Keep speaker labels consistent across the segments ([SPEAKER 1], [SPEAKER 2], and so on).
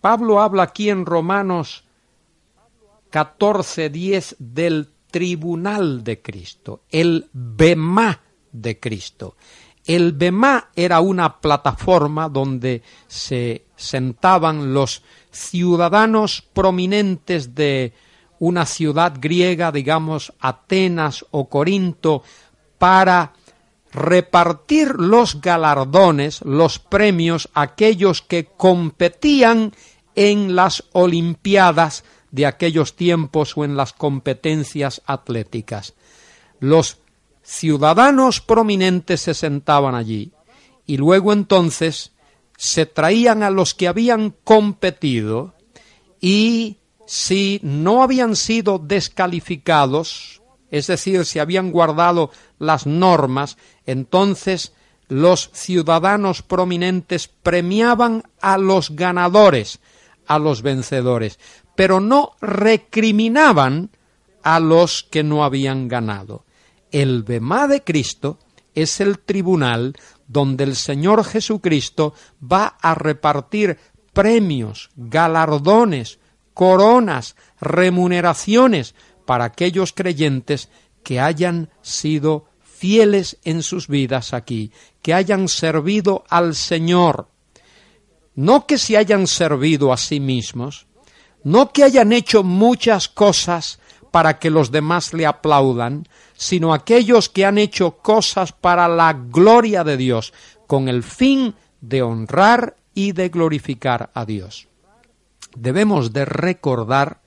[SPEAKER 1] Pablo habla aquí en Romanos 14:10 del tribunal de Cristo, el Bemá de Cristo. El Bemá era una plataforma donde se sentaban los ciudadanos prominentes de una ciudad griega, digamos Atenas o Corinto, para repartir los galardones, los premios a aquellos que competían en las Olimpiadas de aquellos tiempos o en las competencias atléticas. Los ciudadanos prominentes se sentaban allí y luego entonces se traían a los que habían competido y si no habían sido descalificados, es decir, si habían guardado las normas, entonces los ciudadanos prominentes premiaban a los ganadores, a los vencedores, pero no recriminaban a los que no habían ganado. El Bemá de Cristo es el tribunal donde el Señor Jesucristo va a repartir premios, galardones, coronas, remuneraciones para aquellos creyentes que hayan sido fieles en sus vidas aquí, que hayan servido al Señor, no que se hayan servido a sí mismos, no que hayan hecho muchas cosas para que los demás le aplaudan, sino aquellos que han hecho cosas para la gloria de Dios, con el fin de honrar y de glorificar a Dios. Debemos de recordar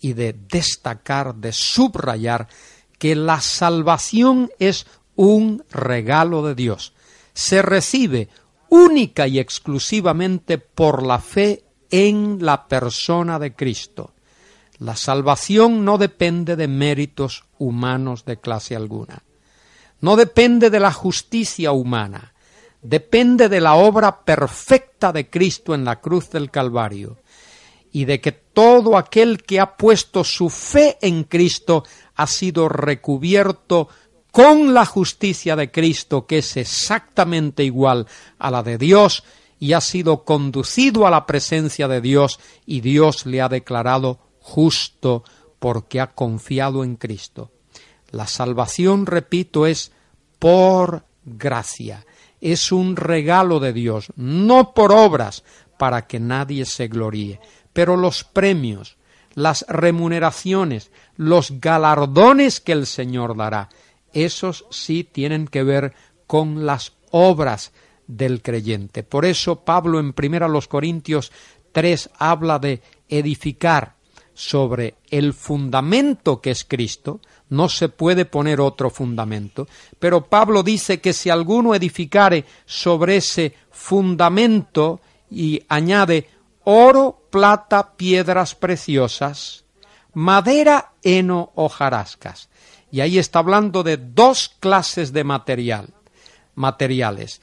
[SPEAKER 1] y de destacar, de subrayar, que la salvación es un regalo de Dios. Se recibe única y exclusivamente por la fe en la persona de Cristo. La salvación no depende de méritos humanos de clase alguna. No depende de la justicia humana. Depende de la obra perfecta de Cristo en la cruz del Calvario y de que todo aquel que ha puesto su fe en Cristo ha sido recubierto con la justicia de Cristo, que es exactamente igual a la de Dios, y ha sido conducido a la presencia de Dios, y Dios le ha declarado justo porque ha confiado en Cristo. La salvación, repito, es por gracia, es un regalo de Dios, no por obras, para que nadie se gloríe. Pero los premios, las remuneraciones, los galardones que el Señor dará, esos sí tienen que ver con las obras del creyente. Por eso Pablo en primera los Corintios 3 habla de edificar sobre el fundamento que es Cristo, no se puede poner otro fundamento, pero Pablo dice que si alguno edificare sobre ese fundamento y añade oro, plata, piedras preciosas, madera, heno, hojarascas. Y ahí está hablando de dos clases de material, materiales.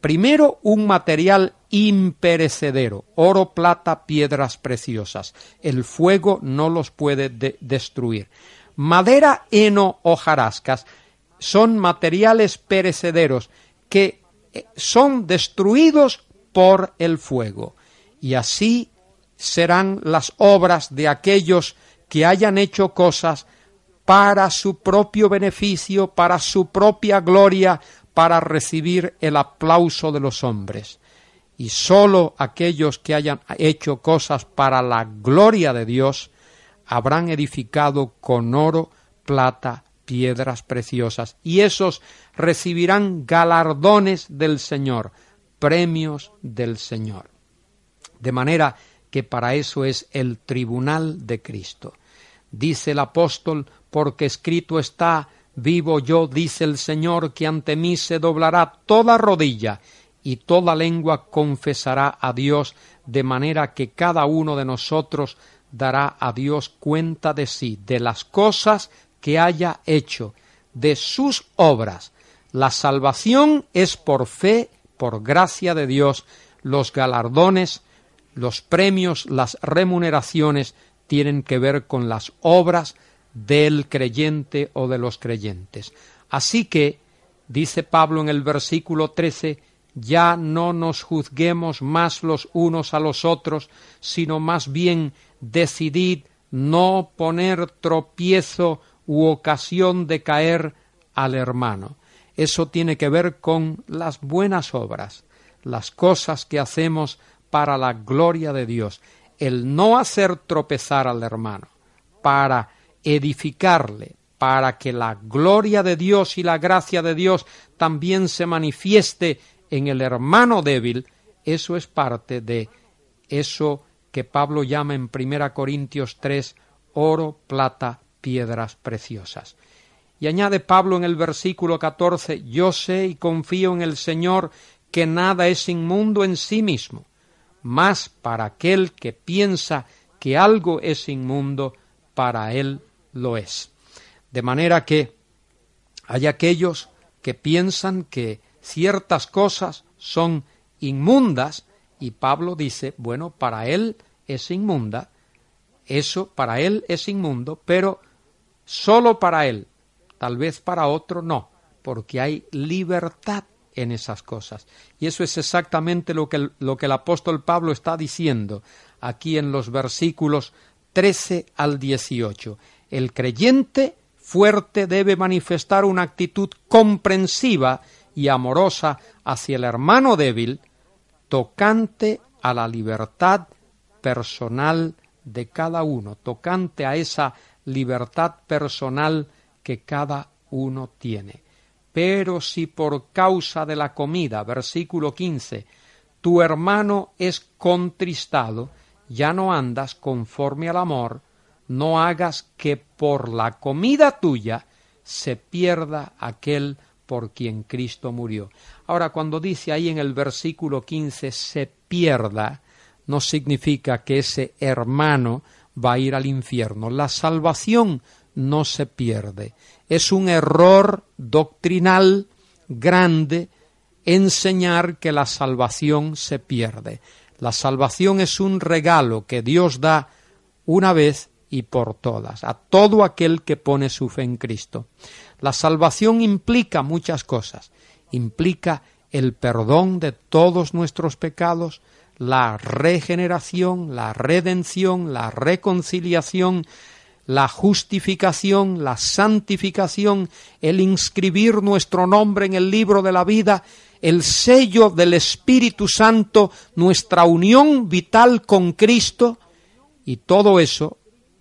[SPEAKER 1] Primero, un material imperecedero, oro, plata, piedras preciosas. El fuego no los puede destruir. Madera, heno, hojarascas son materiales perecederos que eh, son destruidos por el fuego y así serán las obras de aquellos que hayan hecho cosas para su propio beneficio, para su propia gloria, para recibir el aplauso de los hombres. Y sólo aquellos que hayan hecho cosas para la gloria de Dios habrán edificado con oro, plata, piedras preciosas, y esos recibirán galardones del Señor, premios del Señor. De manera que para eso es el tribunal de Cristo. Dice el apóstol, porque escrito está, vivo yo, dice el Señor, que ante mí se doblará toda rodilla y toda lengua confesará a Dios, de manera que cada uno de nosotros dará a Dios cuenta de sí, de las cosas que haya hecho, de sus obras. La salvación es por fe, por gracia de Dios, los galardones los premios, las remuneraciones tienen que ver con las obras del creyente o de los creyentes. Así que, dice Pablo en el versículo 13, ya no nos juzguemos más los unos a los otros, sino más bien decidid no poner tropiezo u ocasión de caer al hermano. Eso tiene que ver con las buenas obras, las cosas que hacemos para la gloria de Dios, el no hacer tropezar al hermano, para edificarle, para que la gloria de Dios y la gracia de Dios también se manifieste en el hermano débil, eso es parte de eso que Pablo llama en Primera Corintios 3 oro, plata, piedras preciosas. Y añade Pablo en el versículo 14, yo sé y confío en el Señor que nada es inmundo en sí mismo, mas para aquel que piensa que algo es inmundo, para él lo es. De manera que hay aquellos que piensan que ciertas cosas son inmundas y Pablo dice, bueno, para él es inmunda, eso para él es inmundo, pero solo para él, tal vez para otro no, porque hay libertad en esas cosas. Y eso es exactamente lo que, lo que el apóstol Pablo está diciendo aquí en los versículos 13 al 18. El creyente fuerte debe manifestar una actitud comprensiva y amorosa hacia el hermano débil, tocante a la libertad personal de cada uno, tocante a esa libertad personal que cada uno tiene. Pero si por causa de la comida, versículo 15, tu hermano es contristado, ya no andas conforme al amor, no hagas que por la comida tuya se pierda aquel por quien Cristo murió. Ahora, cuando dice ahí en el versículo 15 se pierda, no significa que ese hermano va a ir al infierno. La salvación no se pierde. Es un error doctrinal grande enseñar que la salvación se pierde. La salvación es un regalo que Dios da una vez y por todas, a todo aquel que pone su fe en Cristo. La salvación implica muchas cosas. Implica el perdón de todos nuestros pecados, la regeneración, la redención, la reconciliación, la justificación, la santificación, el inscribir nuestro nombre en el libro de la vida, el sello del Espíritu Santo, nuestra unión vital con Cristo, y todo eso,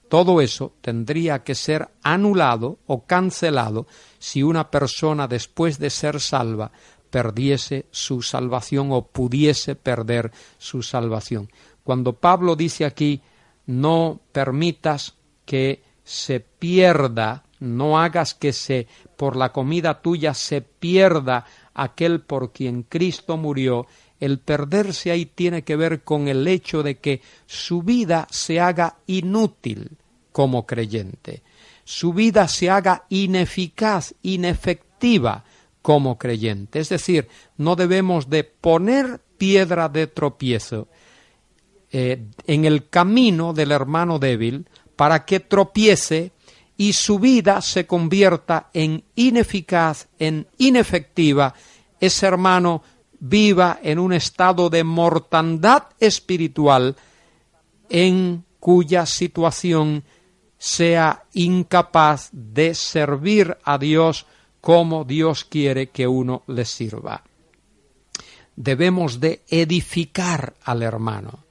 [SPEAKER 1] todo eso tendría que ser anulado o cancelado si una persona después de ser salva perdiese su salvación o pudiese perder su salvación. Cuando Pablo dice aquí, no permitas que se pierda, no hagas que se por la comida tuya se pierda aquel por quien Cristo murió, el perderse ahí tiene que ver con el hecho de que su vida se haga inútil como creyente, su vida se haga ineficaz, inefectiva como creyente. Es decir, no debemos de poner piedra de tropiezo eh, en el camino del hermano débil para que tropiece y su vida se convierta en ineficaz, en inefectiva, ese hermano viva en un estado de mortandad espiritual en cuya situación sea incapaz de servir a Dios como Dios quiere que uno le sirva. Debemos de edificar al hermano,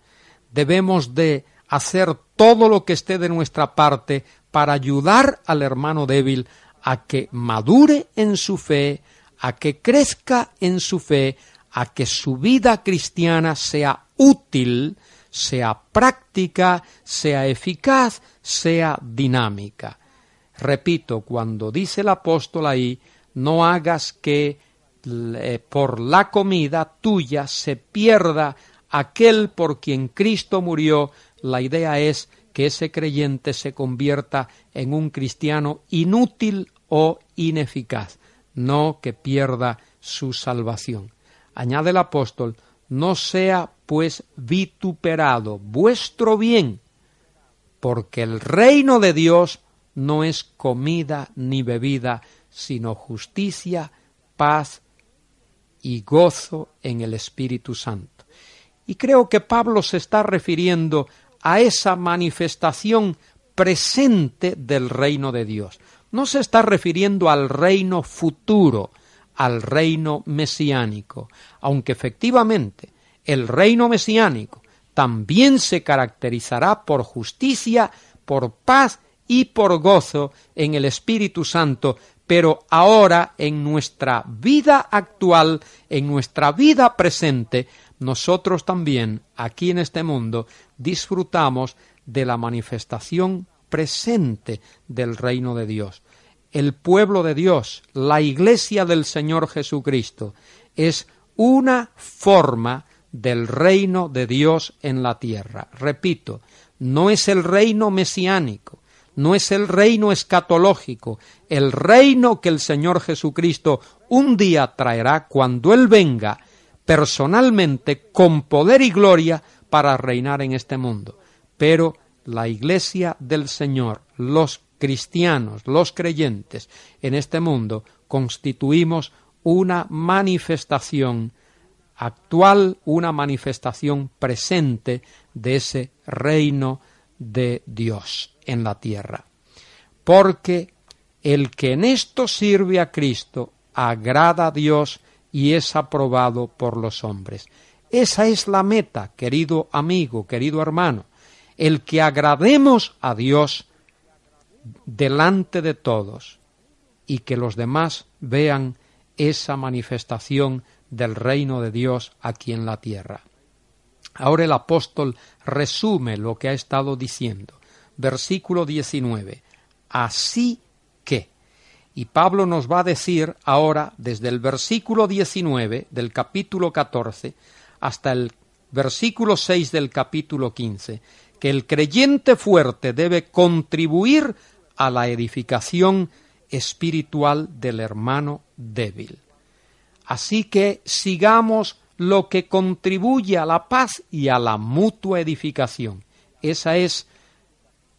[SPEAKER 1] debemos de hacer todo lo que esté de nuestra parte para ayudar al hermano débil a que madure en su fe, a que crezca en su fe, a que su vida cristiana sea útil, sea práctica, sea eficaz, sea dinámica. Repito, cuando dice el apóstol ahí, no hagas que por la comida tuya se pierda aquel por quien Cristo murió, la idea es que ese creyente se convierta en un cristiano inútil o ineficaz, no que pierda su salvación. Añade el apóstol, no sea pues vituperado vuestro bien, porque el reino de Dios no es comida ni bebida, sino justicia, paz y gozo en el Espíritu Santo. Y creo que Pablo se está refiriendo a esa manifestación presente del reino de Dios. No se está refiriendo al reino futuro, al reino mesiánico, aunque efectivamente el reino mesiánico también se caracterizará por justicia, por paz y por gozo en el Espíritu Santo, pero ahora en nuestra vida actual, en nuestra vida presente, nosotros también aquí en este mundo disfrutamos de la manifestación presente del reino de Dios. El pueblo de Dios, la iglesia del Señor Jesucristo, es una forma del reino de Dios en la tierra. Repito, no es el reino mesiánico, no es el reino escatológico, el reino que el Señor Jesucristo un día traerá cuando Él venga personalmente con poder y gloria para reinar en este mundo. Pero la iglesia del Señor, los cristianos, los creyentes en este mundo, constituimos una manifestación actual, una manifestación presente de ese reino de Dios en la tierra. Porque el que en esto sirve a Cristo agrada a Dios y es aprobado por los hombres. Esa es la meta, querido amigo, querido hermano, el que agrademos a Dios delante de todos y que los demás vean esa manifestación del reino de Dios aquí en la tierra. Ahora el apóstol resume lo que ha estado diciendo. Versículo 19. Así que. Y Pablo nos va a decir ahora, desde el versículo 19 del capítulo 14 hasta el versículo 6 del capítulo 15, que el creyente fuerte debe contribuir a la edificación espiritual del hermano débil. Así que sigamos lo que contribuye a la paz y a la mutua edificación. Esa es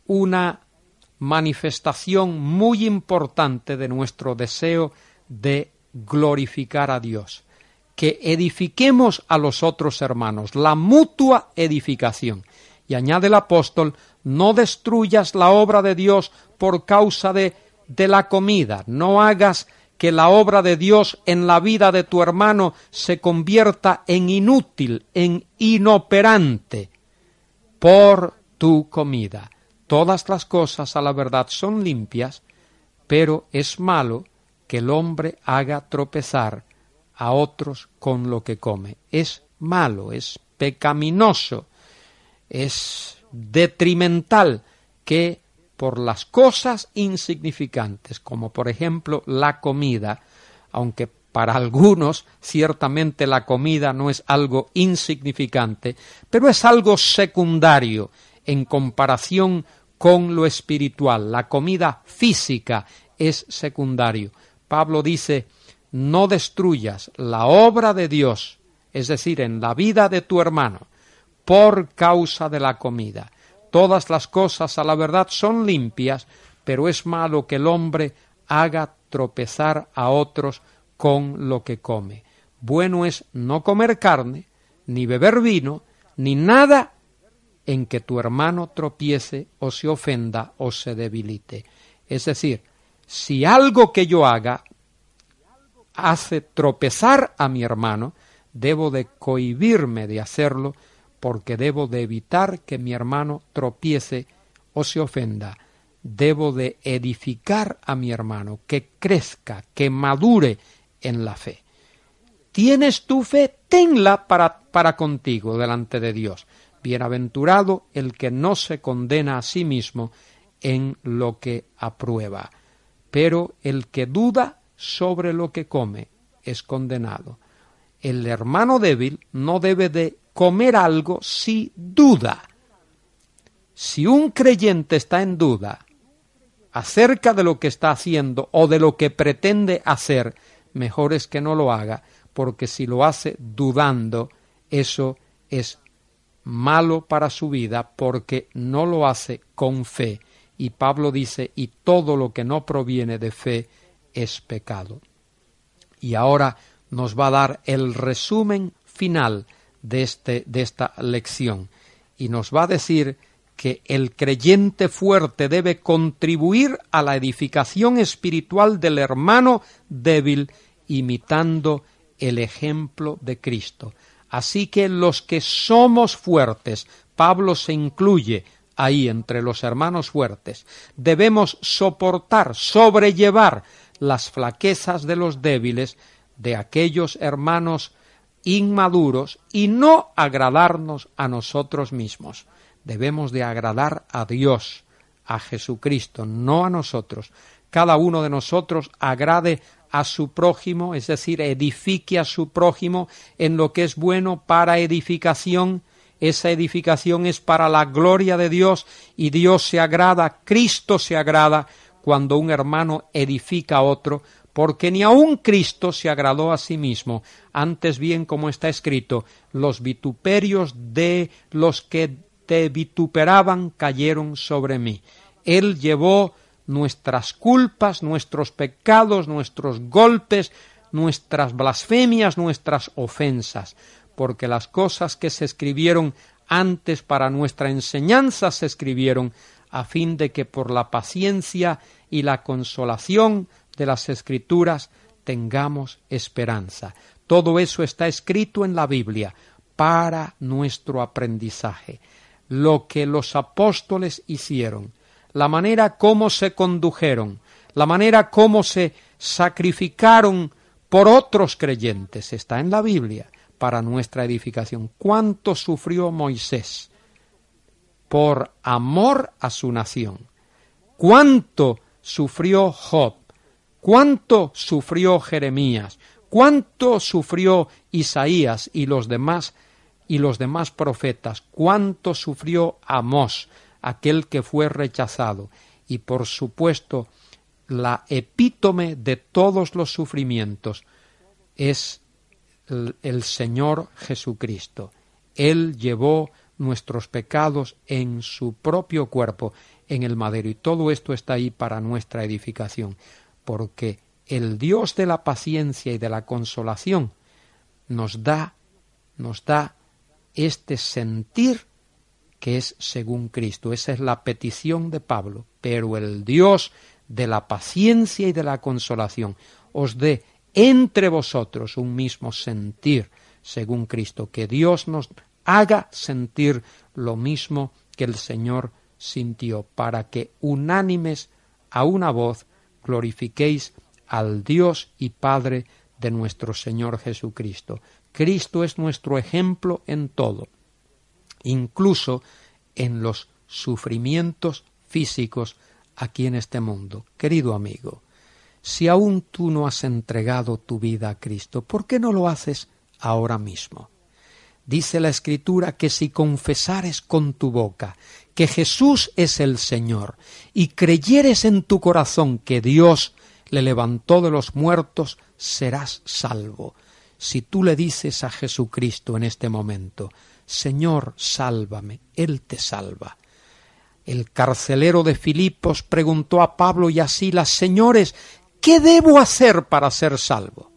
[SPEAKER 1] una manifestación muy importante de nuestro deseo de glorificar a Dios. Que edifiquemos a los otros hermanos, la mutua edificación. Y añade el apóstol, no destruyas la obra de Dios por causa de, de la comida, no hagas que la obra de Dios en la vida de tu hermano se convierta en inútil, en inoperante, por tu comida. Todas las cosas a la verdad son limpias, pero es malo que el hombre haga tropezar a otros con lo que come. Es malo, es pecaminoso, es detrimental que por las cosas insignificantes, como por ejemplo la comida, aunque para algunos ciertamente la comida no es algo insignificante, pero es algo secundario en comparación con lo espiritual. La comida física es secundario. Pablo dice, no destruyas la obra de Dios, es decir, en la vida de tu hermano, por causa de la comida. Todas las cosas a la verdad son limpias, pero es malo que el hombre haga tropezar a otros con lo que come. Bueno es no comer carne, ni beber vino, ni nada en que tu hermano tropiece o se ofenda o se debilite. Es decir, si algo que yo haga hace tropezar a mi hermano, debo de cohibirme de hacerlo porque debo de evitar que mi hermano tropiece o se ofenda. Debo de edificar a mi hermano, que crezca, que madure en la fe. ¿Tienes tu fe? Tenla para, para contigo delante de Dios. Bienaventurado el que no se condena a sí mismo en lo que aprueba. Pero el que duda sobre lo que come es condenado. El hermano débil no debe de comer algo si duda. Si un creyente está en duda acerca de lo que está haciendo o de lo que pretende hacer, mejor es que no lo haga, porque si lo hace dudando, eso es malo para su vida porque no lo hace con fe. Y Pablo dice, y todo lo que no proviene de fe es pecado. Y ahora nos va a dar el resumen final de, este, de esta lección y nos va a decir que el creyente fuerte debe contribuir a la edificación espiritual del hermano débil imitando el ejemplo de Cristo. Así que los que somos fuertes, Pablo se incluye ahí entre los hermanos fuertes, debemos soportar, sobrellevar las flaquezas de los débiles, de aquellos hermanos inmaduros, y no agradarnos a nosotros mismos. Debemos de agradar a Dios, a Jesucristo, no a nosotros. Cada uno de nosotros agrade a su prójimo, es decir, edifique a su prójimo en lo que es bueno para edificación. Esa edificación es para la gloria de Dios y Dios se agrada, Cristo se agrada cuando un hermano edifica a otro, porque ni aun Cristo se agradó a sí mismo, antes bien como está escrito, los vituperios de los que te vituperaban cayeron sobre mí. Él llevó nuestras culpas, nuestros pecados, nuestros golpes, nuestras blasfemias, nuestras ofensas, porque las cosas que se escribieron antes para nuestra enseñanza se escribieron a fin de que por la paciencia y la consolación de las escrituras tengamos esperanza. Todo eso está escrito en la Biblia para nuestro aprendizaje. Lo que los apóstoles hicieron, la manera como se condujeron, la manera como se sacrificaron por otros creyentes, está en la Biblia para nuestra edificación. ¿Cuánto sufrió Moisés por amor a su nación? ¿Cuánto sufrió Job? ¿Cuánto sufrió Jeremías? ¿Cuánto sufrió Isaías y los demás y los demás profetas? ¿Cuánto sufrió Amós? aquel que fue rechazado, y por supuesto la epítome de todos los sufrimientos es el, Señor Jesucristo. Él llevó nuestros pecados en su propio cuerpo, en el madero, y todo esto está ahí para nuestra edificación, porque el Dios de la paciencia y de la consolación nos da, nos da este sentir que es según Cristo. Esa es la petición de Pablo. Pero el Dios de la paciencia y de la consolación os dé entre vosotros un mismo sentir según Cristo, que Dios nos haga sentir lo mismo que el Señor sintió, para que unánimes a una voz glorifiquéis al Dios y Padre de nuestro Señor Jesucristo. Cristo es nuestro ejemplo en todo incluso en los sufrimientos físicos aquí en este mundo. Querido amigo, si aún tú no has entregado tu vida a Cristo, ¿por qué no lo haces ahora mismo? Dice la Escritura que si confesares con tu boca que Jesús es el Señor y creyeres en tu corazón que Dios le levantó de los muertos, serás salvo. Si tú le dices a Jesucristo en este momento, Señor, sálvame, Él te salva. El carcelero de Filipos preguntó a Pablo y a Silas, Señores, ¿qué debo hacer para ser salvo?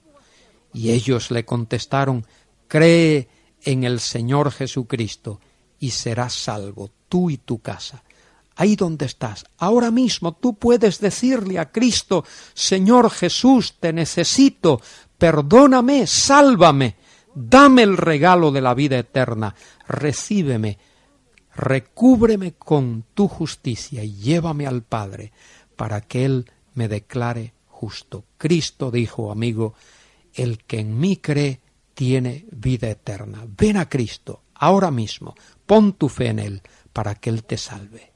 [SPEAKER 1] Y ellos le contestaron, Cree en el Señor Jesucristo y serás salvo, tú y tu casa. Ahí donde estás, ahora mismo tú puedes decirle a Cristo, Señor Jesús, te necesito, perdóname, sálvame dame el regalo de la vida eterna, recíbeme, recúbreme con tu justicia y llévame al Padre, para que Él me declare justo. Cristo dijo, amigo, el que en mí cree tiene vida eterna. Ven a Cristo, ahora mismo, pon tu fe en Él, para que Él te salve.